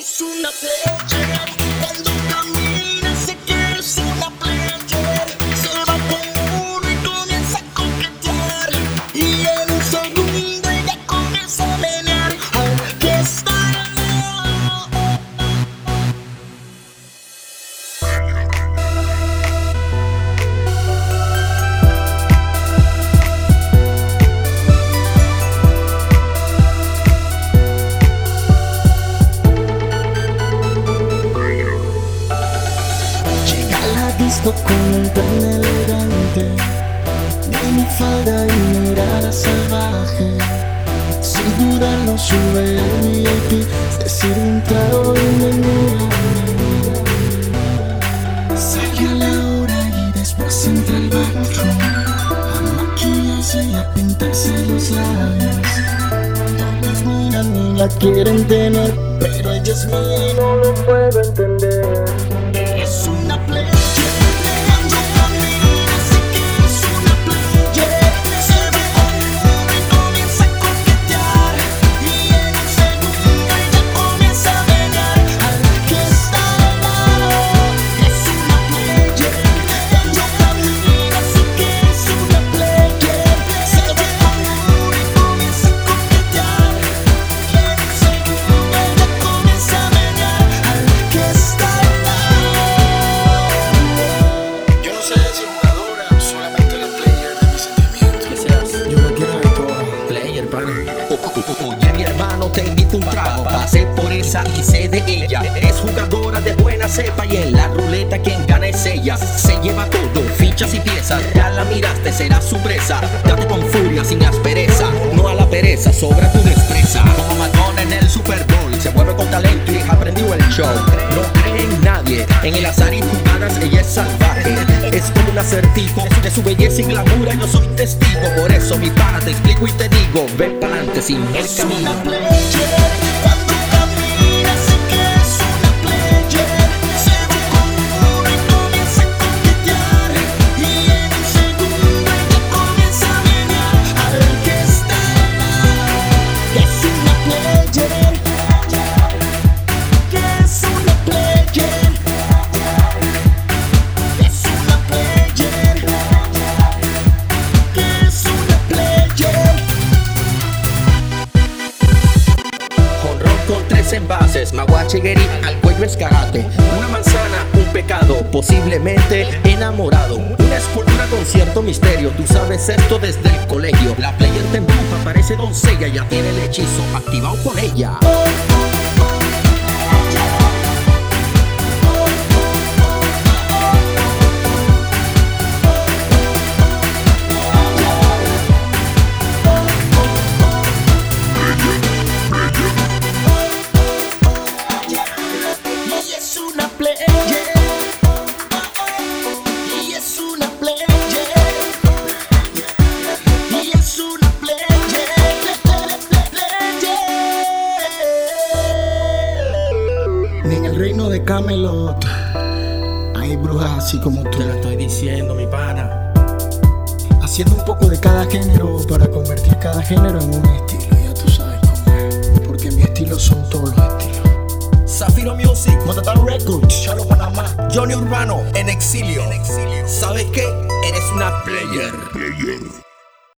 Es una player. Con un tan elegante. Mini falda y mirada salvaje. Sin dudarlo sube el VIP Se sirve un trago y me mira. Sale la hora y después entra al bathroom A maquillarse y a pintarse los labios. Todos miran y la quieren tener Pero ella es mía y no lo puedo entender Hermano, te invito un trago. Pasé por esa y sé de ella. Es jugadora de buena cepa y en la ruleta quien gana es ella. Se lleva todo, fichas y piezas. Ya la miraste, será su presa. Date con furia, sin aspereza. No a la pereza, sobra tu destreza. Como Madonna en el Super Bowl. Se mueve con talento y aprendió el show. No cree en nadie. En el azar y jugadas ella es salvaje. Es como un acertijo de su belleza explico y te digo: ven pa'lante sin el camino. Tres envases, al cuello es karate. Una manzana, un pecado, posiblemente enamorado. Una escultura con cierto misterio, tú sabes esto desde el colegio. La player te empuja, parece doncella, ya tiene el hechizo activado con ella. Reino de Camelot hay brujas así como tú. Te lo estoy diciendo, mi pana. Haciendo un poco de cada género para convertir cada género en un estilo. Ya tú sabes cómo es. Porque mi estilo son todos los estilos. Zafiro Music, Motown Records, Chalo Panamá. Johnny Urbano, en exilio. ¿Sabes qué? Eres una player. Player.